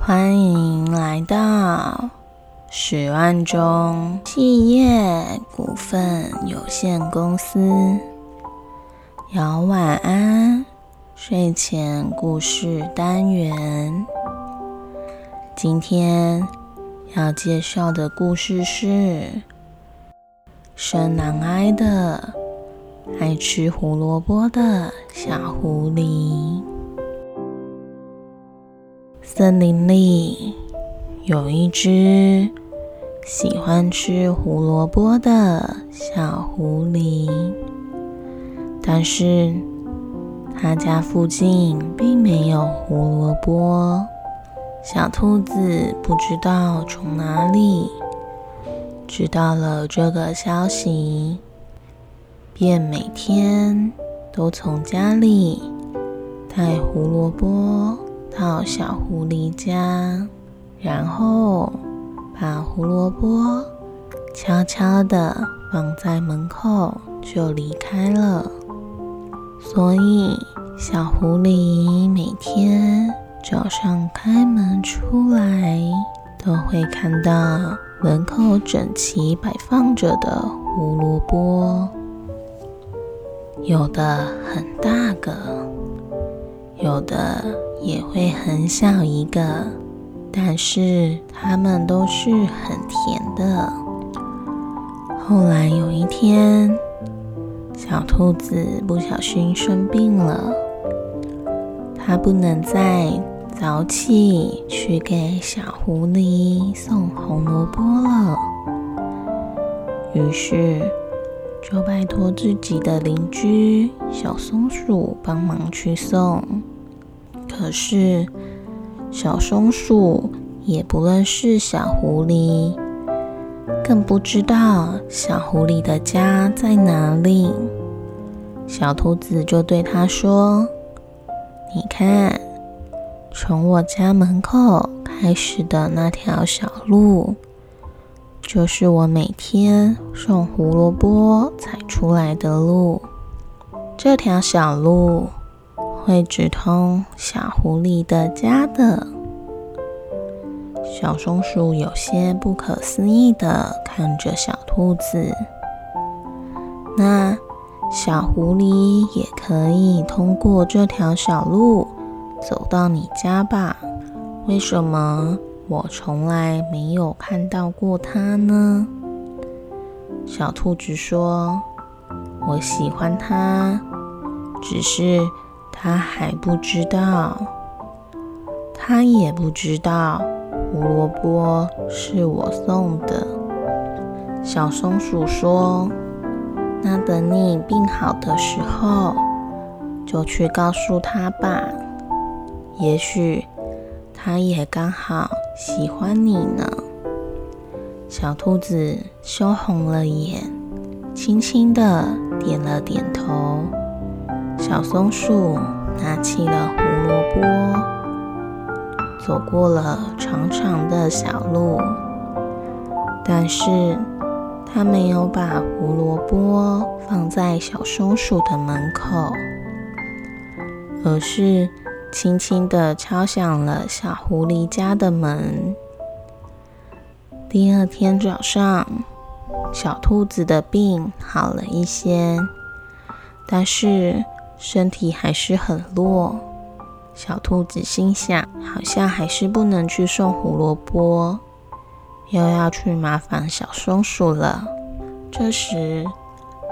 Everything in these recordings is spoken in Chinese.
欢迎来到十万中企业股份有限公司。摇晚安睡前故事单元。今天要介绍的故事是生男哀的爱吃胡萝卜的小狐狸。森林里有一只喜欢吃胡萝卜的小狐狸，但是他家附近并没有胡萝卜。小兔子不知道从哪里知道了这个消息，便每天都从家里带胡萝卜。到小狐狸家，然后把胡萝卜悄悄地放在门口，就离开了。所以，小狐狸每天早上开门出来，都会看到门口整齐摆放着的胡萝卜，有的很大个，有的。也会很小一个，但是它们都是很甜的。后来有一天，小兔子不小心生病了，它不能再早起去给小狐狸送红萝卜了，于是就拜托自己的邻居小松鼠帮忙去送。可是，小松鼠也不认识小狐狸，更不知道小狐狸的家在哪里。小兔子就对他说：“你看，从我家门口开始的那条小路，就是我每天送胡萝卜踩出来的路。这条小路。”会直通小狐狸的家的。小松鼠有些不可思议的看着小兔子。那小狐狸也可以通过这条小路走到你家吧？为什么我从来没有看到过它呢？小兔子说：“我喜欢它，只是……”他还不知道，他也不知道胡萝卜是我送的。小松鼠说：“那等你病好的时候，就去告诉他吧。也许他也刚好喜欢你呢。”小兔子羞红了眼，轻轻的点了点头。小松鼠拿起了胡萝卜，走过了长长的小路，但是它没有把胡萝卜放在小松鼠的门口，而是轻轻地敲响了小狐狸家的门。第二天早上，小兔子的病好了一些，但是。身体还是很弱，小兔子心想，好像还是不能去送胡萝卜，又要去麻烦小松鼠了。这时，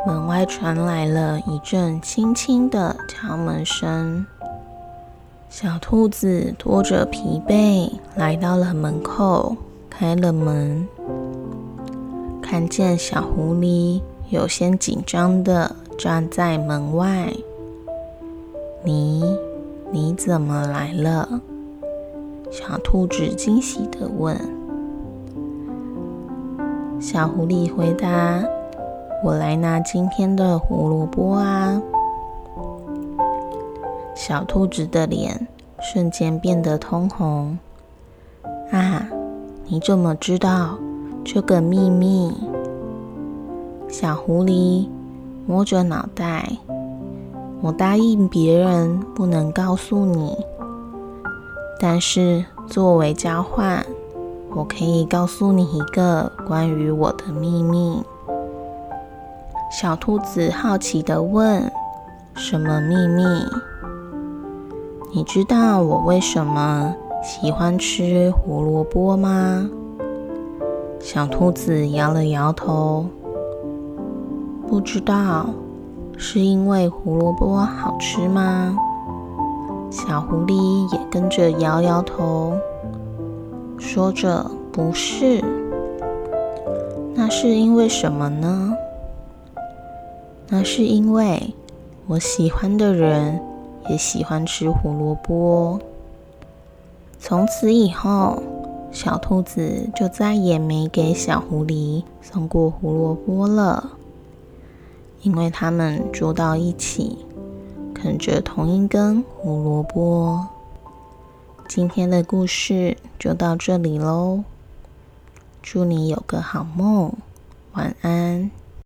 门外传来了一阵轻轻的敲门声。小兔子拖着疲惫来到了门口，开了门，看见小狐狸有些紧张的站在门外。你你怎么来了？小兔子惊喜的问。小狐狸回答：“我来拿今天的胡萝卜啊。”小兔子的脸瞬间变得通红。啊，你怎么知道这个秘密？小狐狸摸着脑袋。我答应别人不能告诉你，但是作为交换，我可以告诉你一个关于我的秘密。”小兔子好奇的问：“什么秘密？你知道我为什么喜欢吃胡萝卜吗？”小兔子摇了摇头，不知道。是因为胡萝卜好吃吗？小狐狸也跟着摇摇头，说着不是。那是因为什么呢？那是因为我喜欢的人也喜欢吃胡萝卜。从此以后，小兔子就再也没给小狐狸送过胡萝卜了。因为他们住到一起，啃着同一根胡萝卜。今天的故事就到这里喽，祝你有个好梦，晚安。